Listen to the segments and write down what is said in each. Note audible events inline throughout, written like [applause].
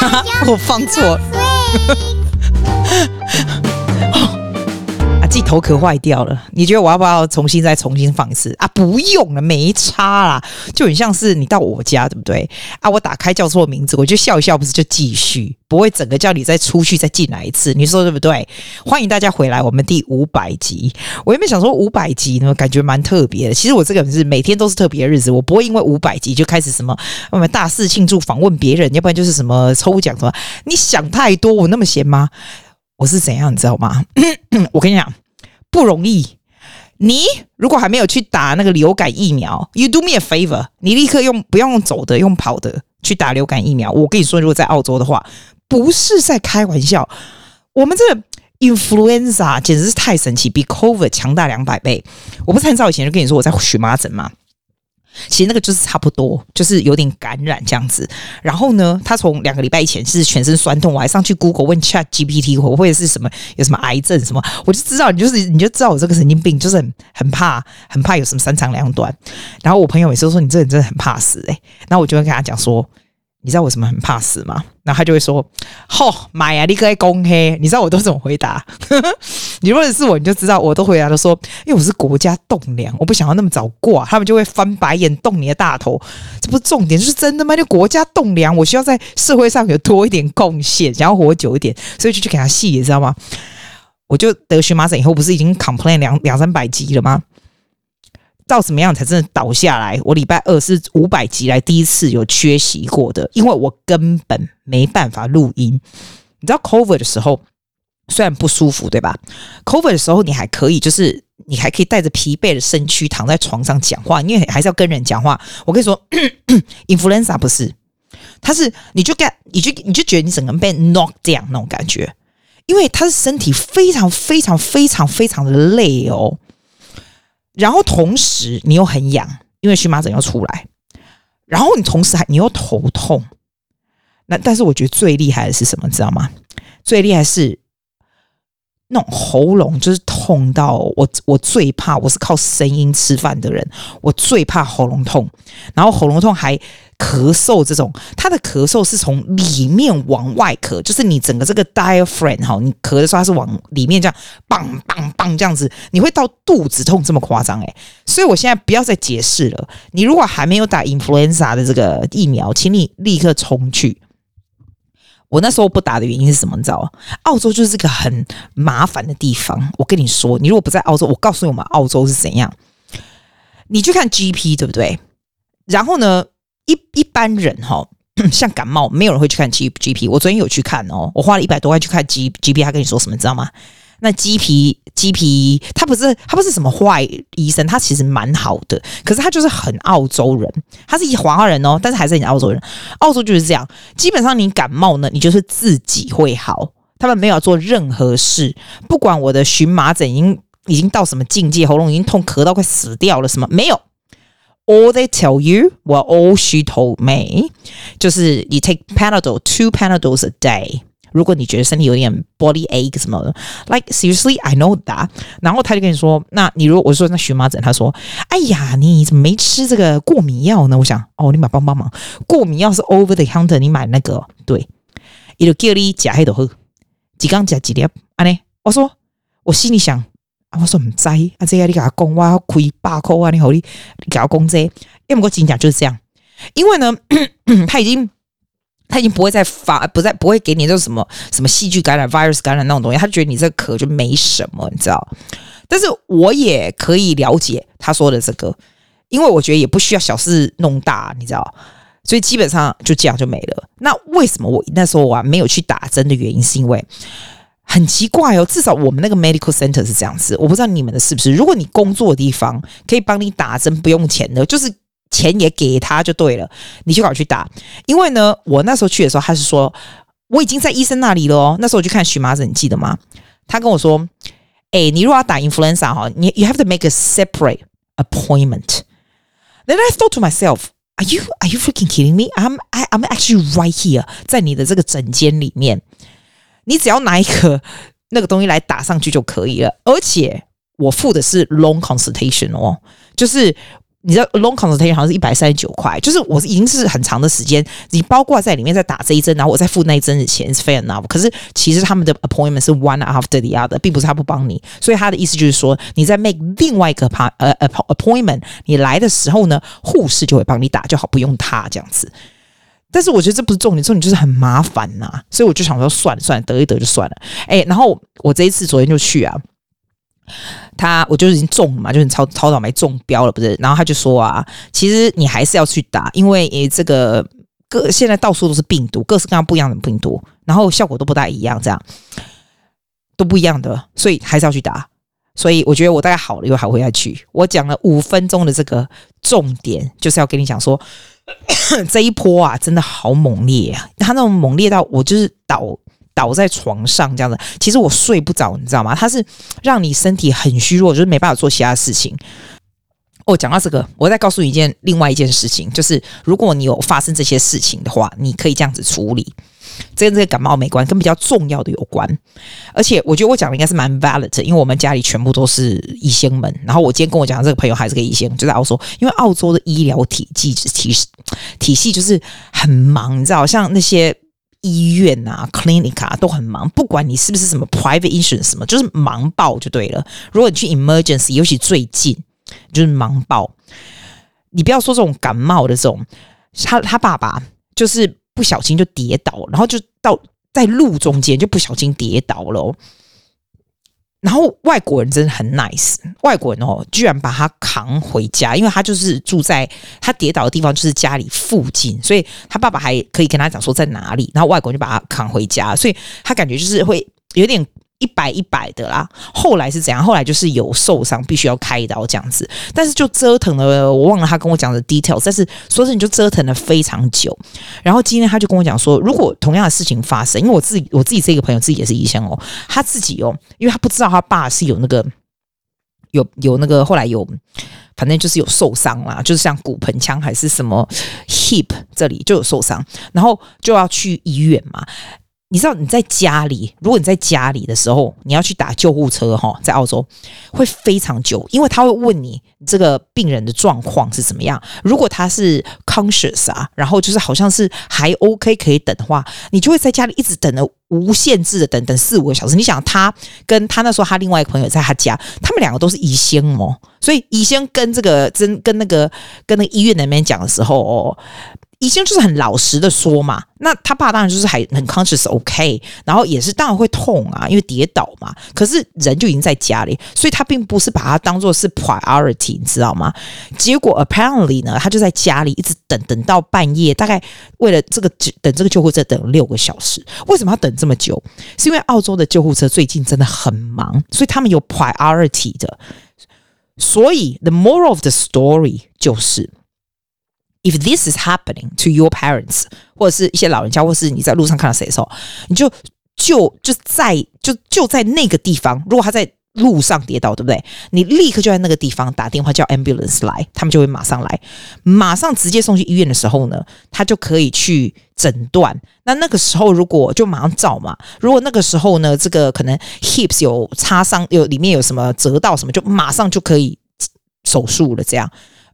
[laughs] 我放错。头壳坏掉了，你觉得我要不要重新再重新放一次啊？不用了，没差啦，就很像是你到我家，对不对？啊，我打开叫错名字，我就笑一笑，不是就继续，不会整个叫你再出去再进来一次，你说对不对？欢迎大家回来，我们第五百集。我原本想说五百集呢，感觉蛮特别的。其实我这个人是每天都是特别的日子，我不会因为五百集就开始什么我们大肆庆祝、访问别人，要不然就是什么抽奖什么。你想太多，我那么闲吗？我是怎样，你知道吗？[clears throat] 我跟你讲，不容易。你如果还没有去打那个流感疫苗，you do me a favor，你立刻用不用走的，用跑的去打流感疫苗。我跟你说，如果在澳洲的话，不是在开玩笑。我们这个 influenza 简直是太神奇，比 COVID 强大两百倍。我不是很早以前就跟你说我在荨麻疹吗？其实那个就是差不多，就是有点感染这样子。然后呢，他从两个礼拜以前是全身酸痛，我还上去 Google 问 Chat GPT 会不会是什么有什么癌症什么，我就知道你就是你就知道我这个神经病就是很很怕很怕有什么三长两短。然后我朋友每次都说你这人真的很怕死哎、欸，然后我就会跟他讲说。你知道我为什么很怕死吗？然后他就会说：“吼妈呀，你可以公黑。”你知道我都怎么回答？[laughs] 你如果是我，你就知道我都回答的说：“因为我是国家栋梁，我不想要那么早挂。”他们就会翻白眼，动你的大头。这不是重点，就是真的吗？就国家栋梁，我需要在社会上有多一点贡献，想要活久一点，所以就去给他戏，你知道吗？我就得荨麻疹以后，不是已经 complain 两两三百集了吗？到什么样才真的倒下来？我礼拜二是五百集来第一次有缺席过的，因为我根本没办法录音。你知道 COVID 的时候虽然不舒服，对吧？COVID 的时候你还可以，就是你还可以带着疲惫的身躯躺在床上讲话，因为还是要跟人讲话。我跟你说，[clears throat] Influenza 不是，它是你就 get，你就你就觉得你整个人被 knock down 那种感觉，因为他的身体非常非常非常非常的累哦。然后同时你又很痒，因为荨麻疹要出来，然后你同时还你又头痛，那但是我觉得最厉害的是什么，知道吗？最厉害是那种喉咙就是痛到我，我最怕，我是靠声音吃饭的人，我最怕喉咙痛，然后喉咙痛还。咳嗽这种，它的咳嗽是从里面往外咳，就是你整个这个 diaphragm 哈，你咳的时候它是往里面这样，棒棒棒这样子，你会到肚子痛这么夸张诶，所以我现在不要再解释了。你如果还没有打 influenza 的这个疫苗，请你立刻冲去。我那时候不打的原因是什么？你知道吗？澳洲就是个很麻烦的地方。我跟你说，你如果不在澳洲，我告诉你我们澳洲是怎样。你去看 GP 对不对？然后呢？一一般人哈，[clears throat] 像感冒，没有人会去看 G G P。我昨天有去看哦，我花了一百多块去看 G G P。他跟你说什么，你知道吗？那鸡皮鸡皮，他不是他不是什么坏医生，他其实蛮好的。可是他就是很澳洲人，他是一华人哦，但是还是很澳洲人。澳洲就是这样，基本上你感冒呢，你就是自己会好，他们没有做任何事。不管我的荨麻疹已经已经到什么境界，喉咙已经痛，咳到快死掉了，什么没有。All they tell you, were all she told me，就是你 take Panadol, two Panadols a day。如果你觉得身体有点 body ache 什么的，like seriously, I know that。然后他就跟你说，那你如果我说那荨麻疹，他说，哎呀，你怎么没吃这个过敏药呢？我想，哦，你买帮帮忙，过敏药是 over the counter，你买那个对，伊就叫你吃黑豆喝，几缸吃几粒，安尼，我说，我心里想。啊，我说唔知，啊，这个你给他讲，我要亏八块啊，你好，你给他讲这，因为我跟你讲就是这样，因为呢，他已经他已经不会再发，不再不会给你这种什么什么细菌感染、virus 感染那种东西，他觉得你这个咳就没什么，你知道？但是我也可以了解他说的这个，因为我觉得也不需要小事弄大，你知道？所以基本上就这样就没了。那为什么我那时候我还没有去打针的原因，是因为。很奇怪哦，至少我们那个 medical center 是这样子，我不知道你们的是不是。如果你工作的地方可以帮你打针不用钱的，就是钱也给他就对了，你就搞去打。因为呢，我那时候去的时候，他是说我已经在医生那里了哦。那时候我去看荨麻疹，你记得吗？他跟我说：“哎，你如果要打 influenza 哈，你 you have to make a separate appointment。” Then I thought to myself, "Are you are you freaking kidding me? I'm I, I'm actually right here，在你的这个诊间里面。”你只要拿一个那个东西来打上去就可以了，而且我付的是 long consultation 哦，就是你知道 long consultation 好像是一百三十九块，就是我已经是很长的时间，你包括在里面在打这一针，然后我再付那一针的钱是 fair enough。可是其实他们的 appointment 是 one after the other，并不是他不帮你，所以他的意思就是说你在 make 另外一个 part 呃 appointment，你来的时候呢，护士就会帮你打就好，不用他这样子。但是我觉得这不是重点，重点就是很麻烦呐、所以我就想说算了算了，得一得就算了。哎，然后我这一次昨天就去啊。他我就已经中了嘛，就是超超倒霉中标了，不是？然后他就说啊，其实你还是要去打，因为这个各现在到处都是病毒，各式各样不一样的病毒，然后效果都不大一样，这样都不一样的，所以还是要去打。所以我觉得我大概好了以后还会再去。我讲了五分钟的这个重点，就是要跟你讲说，[coughs] 这一波啊，真的好猛烈啊！他那种猛烈到我就是倒。倒在床上这样子，其实我睡不着，你知道吗？他是让你身体很虚弱，就是没办法做其他事情。哦，讲到这个，我再告诉你一件另外一件事情，就是如果你有发生这些事情的话，你可以这样子处理，这跟这个感冒没关，跟比较重要的有关。而且我觉得我讲的应该是蛮 valid，因为我们家里全部都是医生们。然后我今天跟我讲的这个朋友还是个医生，就在澳洲，因为澳洲的医疗体系体体系就是很忙，你知道，像那些。医院啊，clinic 啊，都很忙。不管你是不是什么 private insurance 什么，就是忙爆就对了。如果你去 emergency，尤其最近就是忙爆。你不要说这种感冒的这种，他他爸爸就是不小心就跌倒，然后就到在路中间就不小心跌倒了。然后外国人真的很 nice，外国人哦，居然把他扛回家，因为他就是住在他跌倒的地方，就是家里附近，所以他爸爸还可以跟他讲说在哪里，然后外国人就把他扛回家，所以他感觉就是会有点。一百一百的啦，后来是怎样？后来就是有受伤，必须要开刀这样子。但是就折腾了，我忘了他跟我讲的 details。但是说是你就折腾了非常久。然后今天他就跟我讲说，如果同样的事情发生，因为我自己我自己这个朋友自己也是医生哦，他自己哦，因为他不知道他爸是有那个有有那个后来有，反正就是有受伤啦，就是像骨盆腔还是什么 hip 这里就有受伤，然后就要去医院嘛。你知道你在家里，如果你在家里的时候，你要去打救护车哈，在澳洲会非常久，因为他会问你这个病人的状况是怎么样。如果他是 conscious 啊，然后就是好像是还 OK 可以等的话，你就会在家里一直等了无限制的等等四五个小时。你想他跟他那时候他另外一个朋友在他家，他们两个都是医生哦，所以医生跟这个真跟那个跟那个医院那边讲的时候哦。医生就是很老实的说嘛，那他爸当然就是还很 conscious，OK，然后也是当然会痛啊，因为跌倒嘛。可是人就已经在家里，所以他并不是把他当做是 priority，你知道吗？结果 apparently 呢，他就在家里一直等等到半夜，大概为了这个等这个救护车等了六个小时。为什么要等这么久？是因为澳洲的救护车最近真的很忙，所以他们有 priority 的。所以 the moral of the story 就是。If this is happening to your parents，或者是一些老人家，或是你在路上看到谁的时候，你就就就在就就在那个地方。如果他在路上跌倒，对不对？你立刻就在那个地方打电话叫 ambulance 来，他们就会马上来，马上直接送去医院的时候呢，他就可以去诊断。那那个时候如果就马上照嘛，如果那个时候呢，这个可能 hips 有擦伤，有里面有什么折到什么，就马上就可以手术了，这样。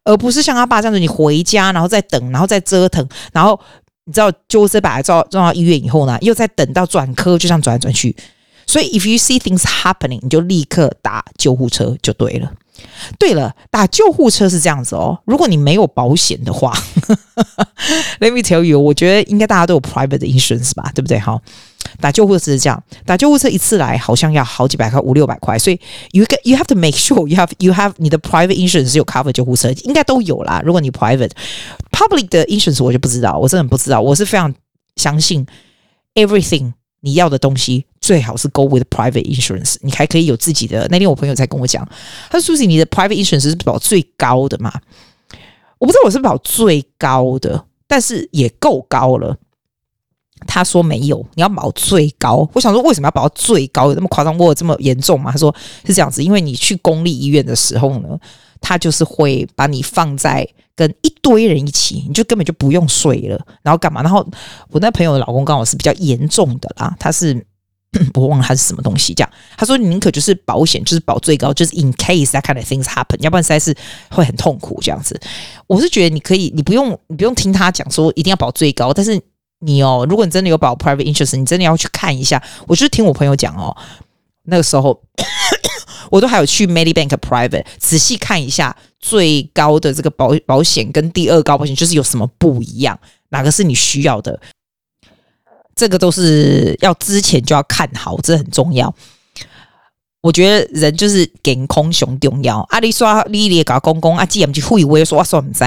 而不是像他爸这样子，你回家，然后再等，然后再折腾，然后你知道，救护车把他撞撞到医院以后呢，又再等到转科，就这样转来转去。所以，if you see things happening，你就立刻打救护车就对了。对了，打救护车是这样子哦。如果你没有保险的话，[laughs] Let me tell you，我觉得应该大家都有 private insurance 吧，对不对？哈。打救护车是这样，打救护车一次来好像要好几百块，五六百块，所以 you you have to make sure you have you have 你的 private insurance 是有 cover 救护车，应该都有啦。如果你 private public 的 insurance 我就不知道，我真的不知道。我是非常相信 everything 你要的东西最好是 go with private insurance，你还可以有自己的。那天我朋友在跟我讲，他说 Susie 你的 private insurance 是保最高的嘛？我不知道我是保最高的，但是也够高了。他说没有，你要保最高。我想说，为什么要保最高？有那么夸张，我有这么严重吗？他说是这样子，因为你去公立医院的时候呢，他就是会把你放在跟一堆人一起，你就根本就不用睡了，然后干嘛？然后我那朋友的老公刚好是比较严重的啦，他是我忘了他是什么东西。这样他说，宁可就是保险，就是保最高，就是 in case that kind of things happen，要不然实在是会很痛苦。这样子，我是觉得你可以，你不用，你不用听他讲说一定要保最高，但是你哦，如果你真的有保 private interest，你真的要去看一下。我就是听我朋友讲哦，那个时候 [coughs] 我都还有去 Medibank Private 仔细看一下最高的这个保保险跟第二高保险就是有什么不一样，哪个是你需要的。这个都是要之前就要看好，这很重要。我觉得人就是健康最重要。阿里说你咧搞公公，阿吉姆就会我也说我说唔知，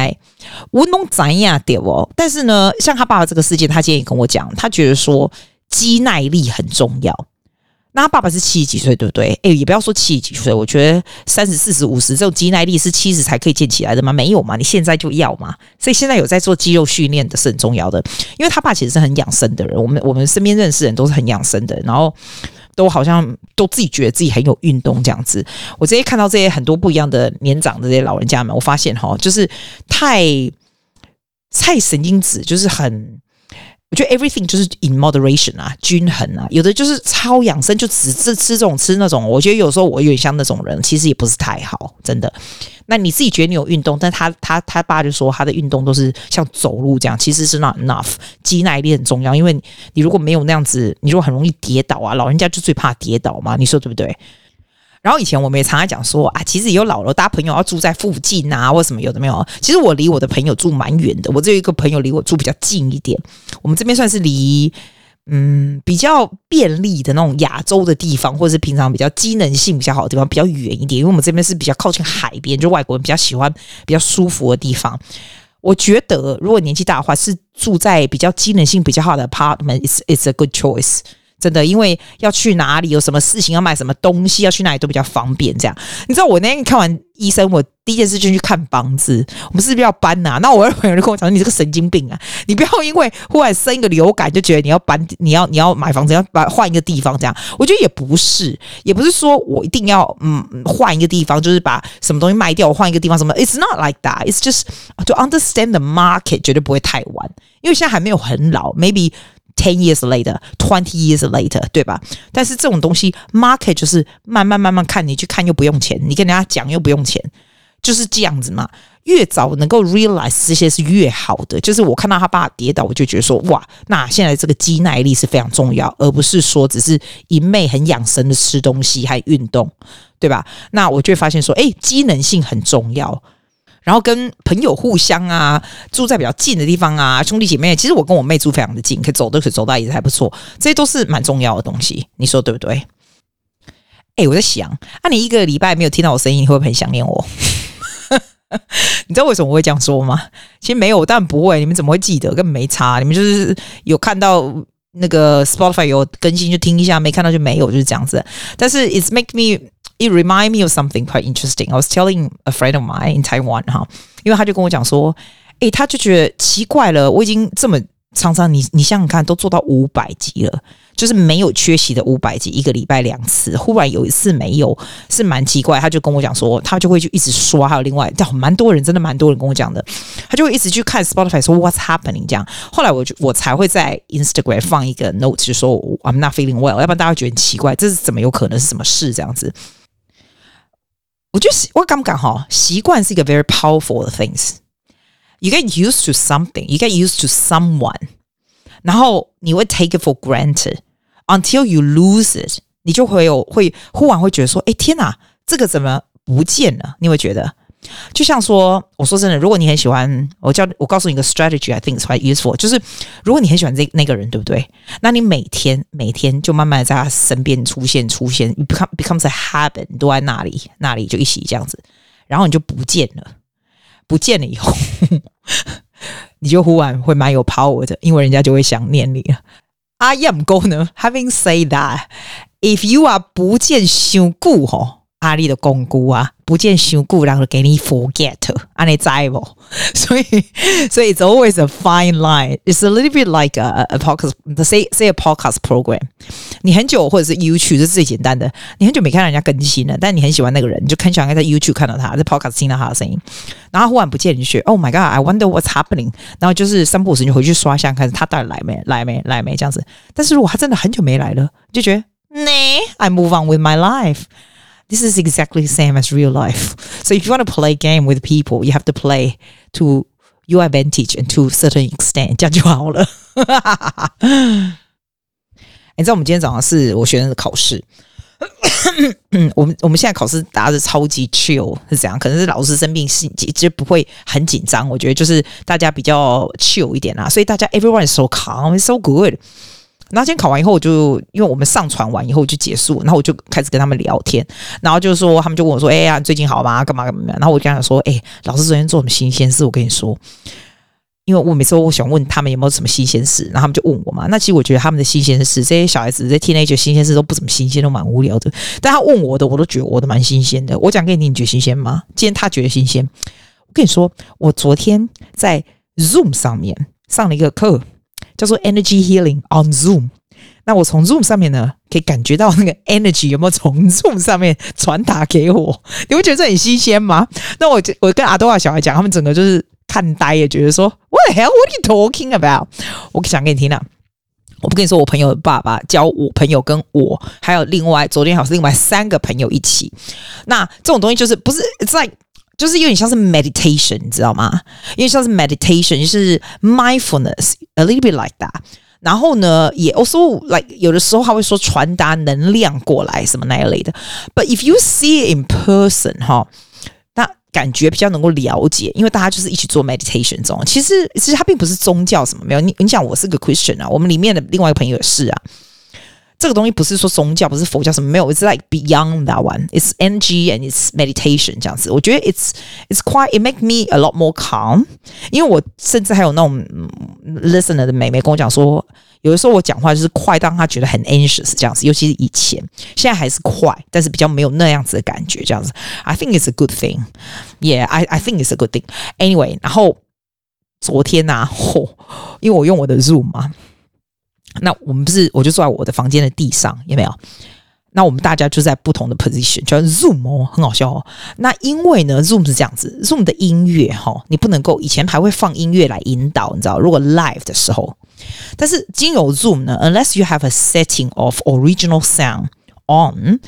我弄怎样对哦。但是呢，像他爸爸这个事件，他今天也跟我讲，他觉得说肌耐力很重要。那他爸爸是七十几岁，对不对？诶，也不要说七十几岁，我觉得三十四十五十这种肌耐力是七十才可以建起来的吗？没有嘛，你现在就要嘛。所以现在有在做肌肉训练的是很重要的，因为他爸其实是很养生的人。我们我们身边认识人都是很养生的，然后都好像都自己觉得自己很有运动这样子。我直接看到这些很多不一样的年长的这些老人家们，我发现哈，就是太太神经质，就是很。我觉得 everything 就是 in moderation 啊，均衡啊。有的就是超养生，就只吃吃这种吃那种。我觉得有时候我有点像那种人，其实也不是太好，真的。那你自己觉得你有运动，但他他他爸就说他的运动都是像走路这样，其实是 not enough。肌耐力很重要，因为你如果没有那样子，你如果很容易跌倒啊，老人家就最怕跌倒嘛，你说对不对？然后以前我们也常常讲说啊，其实有老了，大家朋友要住在附近啊，或什么有的没有。其实我离我的朋友住蛮远的，我只有一个朋友离我住比较近一点。我们这边算是离嗯比较便利的那种亚洲的地方，或者是平常比较机能性比较好的地方，比较远一点。因为我们这边是比较靠近海边，就外国人比较喜欢比较舒服的地方。我觉得如果年纪大的话，是住在比较机能性比较好的 apartment is is a good choice。真的，因为要去哪里，有什么事情要买什么东西，要去哪里都比较方便。这样，你知道我那天看完医生，我第一件事就去看房子。我们是不是要搬呐、啊？那我的朋友就跟我讲：“你这个神经病啊！你不要因为忽然生一个流感，就觉得你要搬，你要你要买房子，要搬换一个地方。”这样，我觉得也不是，也不是说我一定要嗯换一个地方，就是把什么东西卖掉，我换一个地方。什么？It's not like that. It's just to understand the market，绝对不会太晚，因为现在还没有很老，maybe。Ten years later, twenty years later，对吧？但是这种东西，market 就是慢慢慢慢看，你去看又不用钱，你跟人家讲又不用钱，就是这样子嘛。越早能够 realize 这些是越好的。就是我看到他爸跌倒，我就觉得说，哇，那现在这个肌耐力是非常重要，而不是说只是一味很养生的吃东西还运动，对吧？那我就会发现说，诶，机能性很重要。然后跟朋友互相啊，住在比较近的地方啊，兄弟姐妹，其实我跟我妹住非常的近，可以走都可以走到，也是还不错。这些都是蛮重要的东西，你说对不对？哎，我在想，啊，你一个礼拜没有听到我声音，你会不会很想念我？[laughs] 你知道为什么我会这样说吗？其实没有，但不会。你们怎么会记得？根本没差。你们就是有看到那个 Spotify 有更新就听一下，没看到就没有，就是这样子。但是 It's make me。It remind me of something quite interesting. I was telling a friend of mine in Taiwan 哈，因为他就跟我讲说，诶，他就觉得奇怪了，我已经这么常常，你你想想看，都做到五百集了，就是没有缺席的五百集，一个礼拜两次，忽然有一次没有，是蛮奇怪。他就跟我讲说，他就会去一直刷，还有另外，但蛮多人，真的蛮多人跟我讲的，他就会一直去看 Spotify 说 What's happening 这样。后来我就我才会在 Instagram 放一个 note，就说 I'm not feeling well，要不然大家觉得很奇怪，这是怎么有可能是什么事这样子。我觉得我刚刚哈，习惯是一个 very powerful 的 things。You get used to something, you get used to someone，然后你会 take it for granted until you lose it，你就会有会忽然会觉得说，哎天哪，这个怎么不见了？你会觉得？就像说，我说真的，如果你很喜欢，我教我告诉你一个 strategy，I think is quite useful，就是如果你很喜欢这那个人，对不对？那你每天每天就慢慢在他身边出现出现，become becomes a habit，你都在那里那里就一起这样子，然后你就不见了，不见了以后，[laughs] 你就忽然会蛮有 power 的，因为人家就会想念你了。I am going，having said that，if you are 不见想故吼，阿丽的公姑啊。不见修故，然后给你 forget，安尼知不？所以，所以 [laughs] it's always a fine line. It's a little bit like a, a podcast, say say a podcast program. 你很久或者是 YouTube 是最简单的，你很久没看到人家更新了，但你很喜欢那个人，你就很喜欢在 YouTube 看到他，在 podcast 听到他的声音，然后忽然不见，你就觉得 Oh my God, I wonder what's happening。然后就是三不五时你就回去刷一下，看他到底来没来没来没这样子。但是如果他真的很久没来了，就觉得 Nah, I move on with my life. This is exactly the same as real life. So if you want to play game with people, you have to play to your advantage and to a certain extent，这样就好了。你知道我们今天早上是我学生的考试。嗯，我们我们现在考试答的超级 [laughs] chill [coughs] 是怎样？可能是老师生病，是就不会很紧张。我觉得就是大家比较 chill 一点啦，所以大家 everyone is so calm, so good。 然后今天考完以后，我就因为我们上传完以后就结束，然后我就开始跟他们聊天，然后就是说他们就问我说：“哎呀，最近好吗？干嘛干嘛？”然后我就跟他说：“哎，老师昨天做什么新鲜事？我跟你说。”因为我每次我想问他们有没有什么新鲜事，然后他们就问我嘛。那其实我觉得他们的新鲜事，这些小孩子这些 teenager 新鲜事都不怎么新鲜，都蛮无聊的。但他问我的，我都觉得我的蛮新鲜的。我讲给你，你觉得新鲜吗？今天他觉得新鲜。我跟你说，我昨天在 Zoom 上面上了一个课，叫做 Energy Healing on Zoom。那我从 Zoom 上面呢，可以感觉到那个 energy 有没有从 [laughs] Zoom 上面传达给我？你会觉得这很新鲜吗？那我我跟阿多瓦小孩讲，他们整个就是。看呆也觉得说，What the hell? What are you talking about？我讲给你听啊！我不跟你说，我朋友的爸爸教我朋友跟我，还有另外昨天好像是另外三个朋友一起。那这种东西就是不是在就是有点像是 meditation，你知道吗？因为像是 meditation，就是 mindfulness，a little bit like that。然后呢，也 also like 有的时候他会说传达能量过来什么那一类的。But if you see it in person，哈。那感觉比较能够了解，因为大家就是一起做 meditation 中，其实其实它并不是宗教什么没有。你你讲我是个 Christian 啊，我们里面的另外一个朋友也是啊。这个东西不是说宗教，不是佛教什么没有，it's like beyond that one. It's energy and it's meditation 这样子。我觉得 it's it's quite it make me a lot more calm。因为我甚至还有那种 listener 的妹妹跟我讲说。有的时候我讲话就是快，让他觉得很 anxious 这样子，尤其是以前，现在还是快，但是比较没有那样子的感觉这样子。I think it's a good thing. Yeah, I I think it's a good thing. Anyway，然后昨天呐、啊，嚯，因为我用我的 Zoom 嘛， 那我们不是我就坐在我的房间的地上，有没有？那我们大家就在不同的 position，叫 Zoom 哦，很好笑哦。那因为呢，Zoom 是这样子，Zoom 的音乐哈、哦，你不能够以前还会放音乐来引导，你知道，如果 live 的时候。但是经由 Zoom 呢，unless you have a setting of original sound on，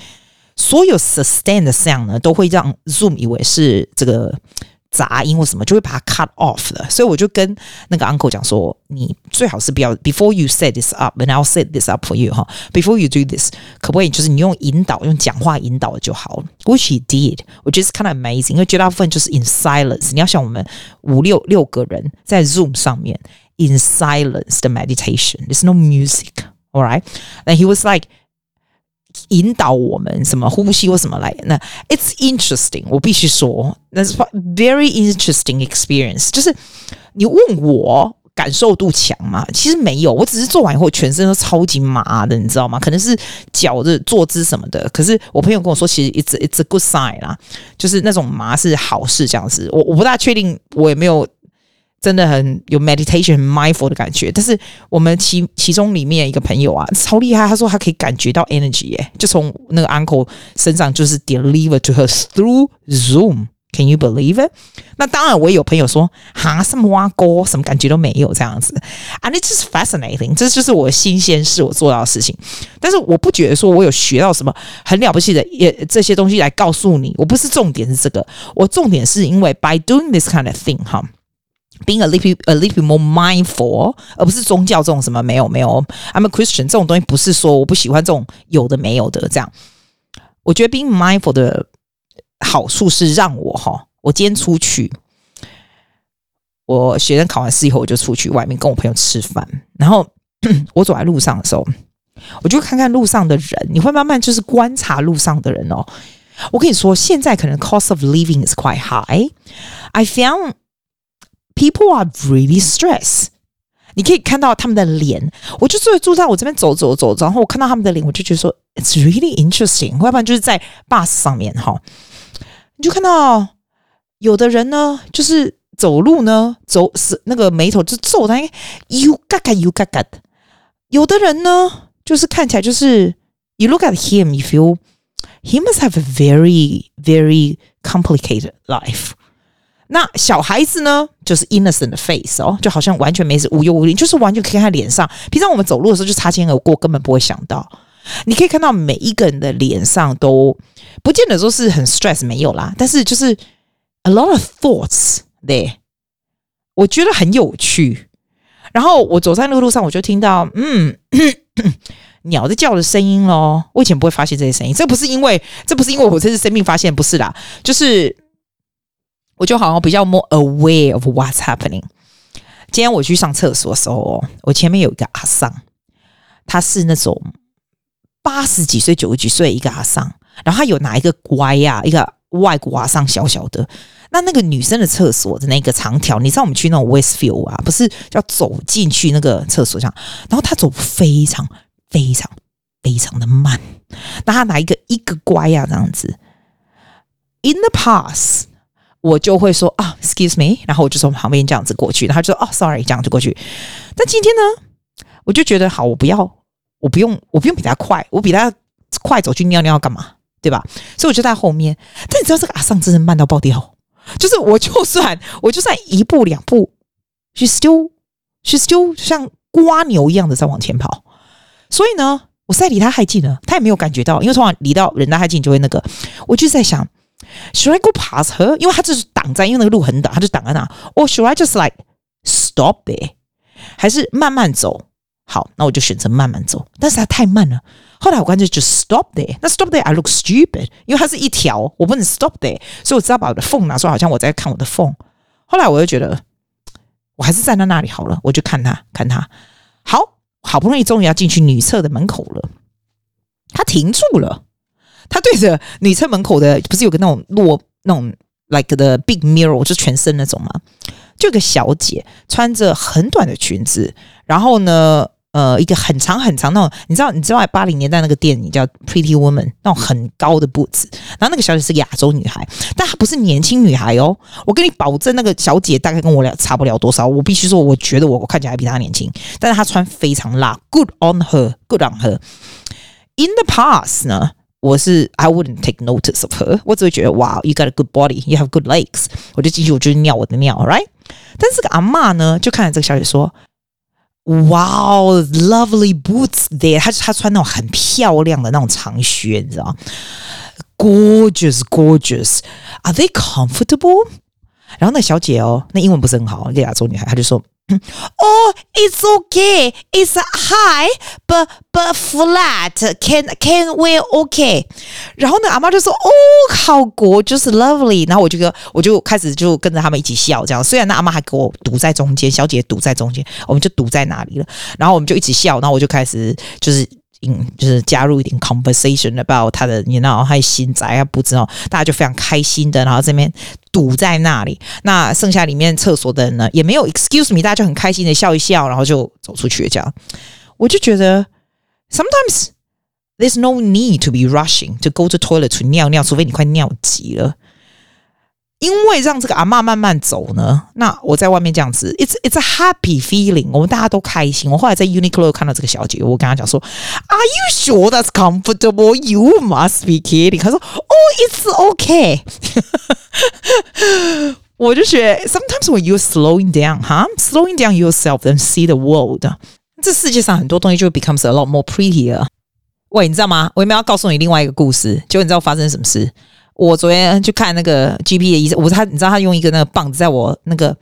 所有 sustain 的 sound 呢，都会让 Zoom 以为是这个杂音或什么，就会把它 cut off 了。所以我就跟那个 uncle 讲说，你最好是不要 before you set this up，and I'll set this up for you 哈。Before you do this，可不可以就是你用引导，用讲话引导就好了？Which he did，我觉得是 kind of amazing，因为绝大部分就是 in silence。你要像我们五六六个人在 Zoom 上面。In silence, the meditation. There's no music. All right. And he was like 引导我们什么呼吸或什么来。那 It's interesting. 我必须说，那是 very interesting experience. 就是你问我感受度强吗？其实没有。我只是做完以后全身都超级麻的，你知道吗？可能是脚的坐姿什么的。可是我朋友跟我说，其实 it's it's a good sign 啦，就是那种麻是好事这样子。我我不大确定，我也没有。真的很有 meditation、很 mindful 的感觉，但是我们其其中里面一个朋友啊，超厉害，他说他可以感觉到 energy 耶，就从那个 uncle 身上就是 deliver to her through Zoom，can you believe it？那当然，我也有朋友说，哈，什么挖沟，什么感觉都没有这样子，and it's just fascinating，这就是我新鲜事我做到的事情，但是我不觉得说我有学到什么很了不起的，也这些东西来告诉你，我不是重点是这个，我重点是因为 by doing this kind of thing，哈。Being a little a little more mindful，而不是宗教这种什么没有没有，I'm a Christian 这种东西不是说我不喜欢这种有的没有的这样。我觉得 being mindful 的好处是让我哈，我今天出去，我学生考完试以后我就出去外面跟我朋友吃饭，然后 [clears throat] 我走在路上的时候，我就看看路上的人，你会慢慢就是观察路上的人哦。我跟你说，现在可能 cost of living is quite high. I found People are really stressed。你可以看到他们的脸，我就坐坐在我这边走走走，然后我看到他们的脸，我就觉得说，It's really interesting。要不然就是在 bus 上面哈，你就看到有的人呢，就是走路呢，走是那个眉头就皱的，You 嘎嘎 You 嘎嘎的。有的人呢，就是看起来就是，You look at him，you feel he must have a very very complicated life。 那小孩子呢，就是 innocent face 哦，就好像完全没事，无忧无虑，就是完全可以看他脸上。平常我们走路的时候就擦肩而过，根本不会想到。你可以看到每一个人的脸上都不见得说是很 stress，没有啦，但是就是 a lot of thoughts 对，我觉得很有趣。然后我走在那个路上，我就听到嗯 [coughs] 鸟在叫的声音咯。我以前不会发现这些声音，这不是因为这不是因为我这是生命发现，不是啦，就是我就好像比较 more aware of what's happening。今天我去上厕所的时候，我前面有一个阿桑，他是那种八十几岁、九十几岁一个阿桑，然后他有拿一个乖呀，一个外国阿桑小小的。那那个女生的厕所的那个长条，你知道我们去那种 Westfield 啊，不是要走进去那个厕所上，然后他走非常非常非常的慢，那他拿一个一个乖呀这样子。In the past。我就会说啊，excuse me，然后我就从旁边这样子过去，然后就说哦，sorry，这样就过去。但今天呢，我就觉得好，我不要，我不用，我不用比他快，我比他快走去尿尿干嘛？对吧？所以我就在后面。但你知道这个阿桑真的慢到爆掉，就是我就算 [laughs] 我就算一步两步，she still，she still 像蜗牛一样的在往前跑。所以呢，我在离他太近了，他也没有感觉到，因为通常离到人家太近就会那个。我就在想。Should I go past her？因为他就是挡在，因为那个路很陡，他就挡在那。Or should I just like stop there？还是慢慢走？好，那我就选择慢慢走。但是他太慢了。后来我干脆就 stop there。那 stop there I look stupid，因为它是一条，我不能 stop there。所以我只好把我的 phone 拿出来，好像我在看我的 phone。后来我就觉得，我还是站在那里好了。我就看他，看他。好，好不容易终于要进去女厕的门口了，他停住了。他对着女厕门口的，不是有个那种落那种 like the big mirror，就全身那种吗？就有个小姐穿着很短的裙子，然后呢，呃，一个很长很长那种，你知道，你知道八零年代那个电影叫《Pretty Woman》，那种很高的 boots，然后那个小姐是亚洲女孩，但她不是年轻女孩哦。我跟你保证，那个小姐大概跟我俩差不了多少。我必须说，我觉得我我看起来比她年轻，但是她穿非常辣，good on her，good on her。In the past 呢？我是 I wouldn't take notice of her，我只会觉得哇，you got a good body，you have good legs，我就进去，我就尿我的尿，right？但是这个阿嬷呢，就看着这个小姐说，哇，lovely boots there，她她穿那种很漂亮的那种长靴，你知道？Gorgeous，gorgeous，are they comfortable？然后那小姐哦，那英文不是很好，那个亚洲女孩，她就说。 [laughs] 哦、oh,，it's okay. It's high, but but flat. Can can we okay. 然后呢，阿妈就说：“哦，好国就是 lovely。”然后我就跟我就开始就跟着他们一起笑，这样。虽然那阿妈还给我堵在中间，小姐堵在中间，我们就堵在哪里了。然后我们就一起笑，然后我就开始就是。嗯，就是加入一点 conversation about 他的，你知道，他的新宅啊，不知道，大家就非常开心的，然后这边堵在那里。那剩下里面厕所的人呢，也没有 excuse me，大家就很开心的笑一笑，然后就走出去这样。我就觉得，sometimes there's no need to be rushing to go to toilet to 尿尿，除非你快尿急了。因为让这个阿嬷慢慢走呢，那我在外面这样子，it's it's a happy feeling，我们大家都开心。我后来在 Uniqlo 看到这个小姐，我跟她讲说，Are you sure that's comfortable? You must be kidding。她说，Oh, it's okay。我就觉得，sometimes when you're slowing down，哈，slowing down yourself and see the world，这世界上很多东西就 becomes a lot more prettier。喂，你知道吗？我有没有要告诉你另外一个故事？就你知道发生什么事？我昨天去看那个 GP 的医生，我他你知道他用一个那个棒子在我那个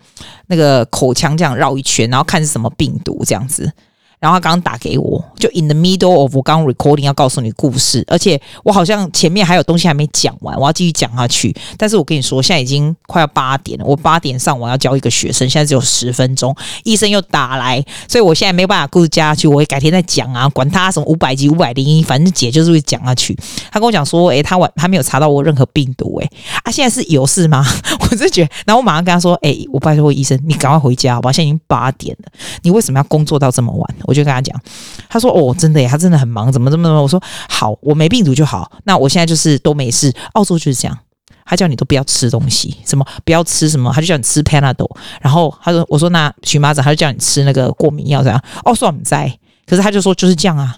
那个口腔这样绕一圈，然后看是什么病毒这样子。然后他刚刚打给我，就 in the middle of 我刚刚 recording 要告诉你故事，而且我好像前面还有东西还没讲完，我要继续讲下去。但是我跟你说，现在已经快要八点了，我八点上我要教一个学生，现在只有十分钟，医生又打来，所以我现在没办法故事讲下去，我会改天再讲啊，管他什么五百集五百零一，反正姐就是会讲下去。他跟我讲说，诶，他晚他没有查到我任何病毒，诶，啊，现在是有事吗？[laughs] 我就觉得，然后我马上跟他说，诶，我拜托医生，你赶快回家好吧，现在已经八点了，你为什么要工作到这么晚？我就跟他讲，他说：“哦，真的耶，他真的很忙，怎么怎么怎么？”我说：“好，我没病毒就好。那我现在就是都没事。澳洲就是这样，他叫你都不要吃东西，什么不要吃什么，他就叫你吃 Panadol。然后他说：‘我说那荨麻疹，他就叫你吃那个过敏药，这样。’哦，说我们在，可是他就说就是这样啊。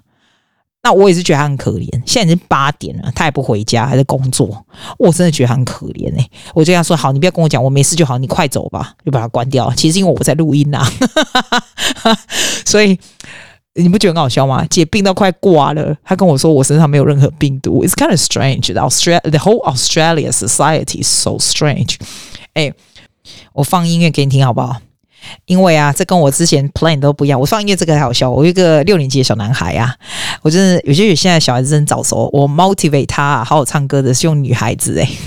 那我也是觉得他很可怜。现在已经八点了，他也不回家，还在工作。我真的觉得他很可怜哎。我就跟他说：‘好，你不要跟我讲，我没事就好，你快走吧。’就把他关掉。其实因为我在录音呐、啊，[laughs] 所以。”你不觉得很好笑吗？姐病到快挂了，她跟我说我身上没有任何病毒。It's kind of strange. The Australia, the whole Australia society is so strange. 哎，我放音乐给你听好不好？因为啊，这跟我之前 plan 都不一样。我放音乐这个还好笑。我一个六年级的小男孩啊，我真的有些有现在小孩子真早熟。我 motivate 他，好好唱歌的是用女孩子诶。[laughs]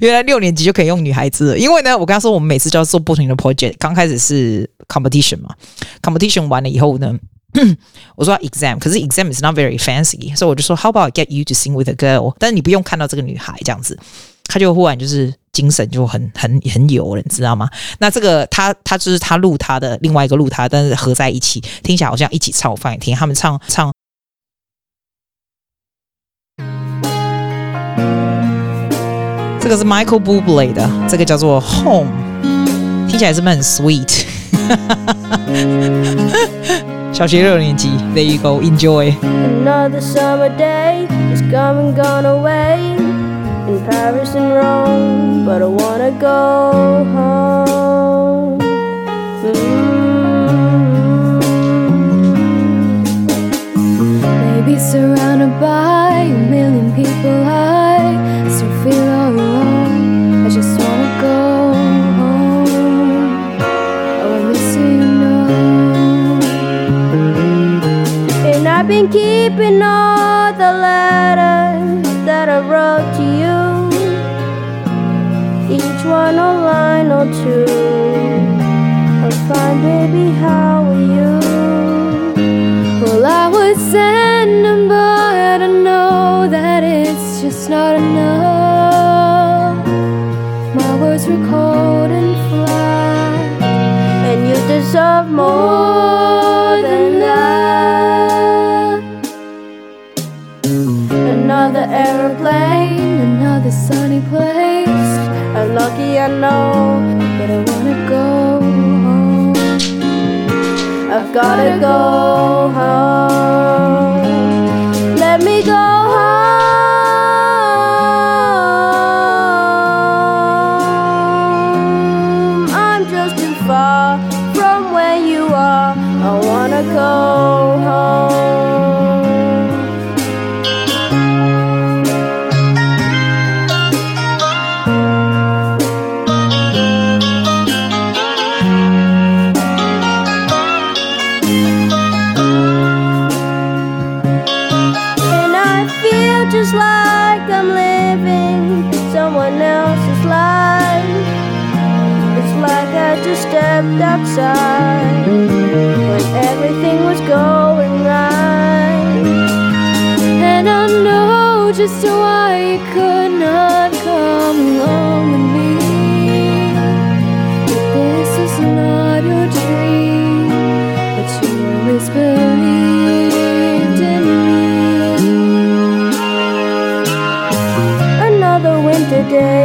原来六年级就可以用女孩子了，因为呢，我跟他说我们每次就要做不同的 project。刚开始是 competition 嘛，competition 完了以后呢，[clears throat] 我说 exam，可是 exam is not very fancy，所以我就说 how about get you to sing with a girl？但是你不用看到这个女孩这样子，他就忽然就是。精神就很很很有了，你知道吗？那这个他他就是他录他的另外一个录他，但是合在一起听起来好像一起唱。我放你听，他们唱唱。这个是 Michael Bublé 的，这个叫做 Home，听起来是不是很 sweet？小学六年级，there you go，enjoy In Paris and Rome, but I wanna go home. Mm-hmm. Maybe surrounded by a million people, I still feel all alone. I just wanna go home. I miss you, you know. And I've been keeping all the letters that I wrote you one a line or two. I'm fine, baby, how are you? Well, I was sending, but I know that it's just not enough. My words were cold and flat, and you deserve more I know, but I wanna go home. I've gotta go home. Stepped outside when everything was going right. And I know just why you could not come along with me. But this is not your dream, but you always believed in me. Another winter day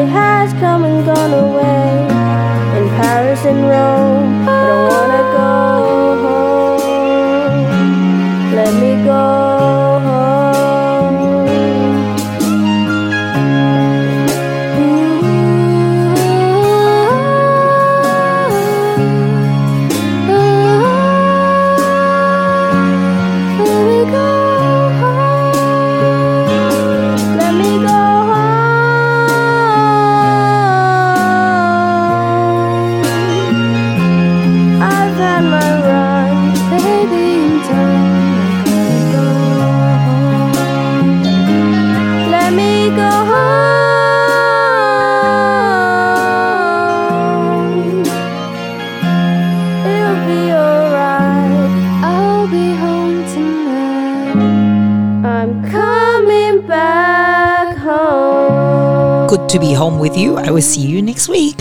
to be home with you. I will see you next week.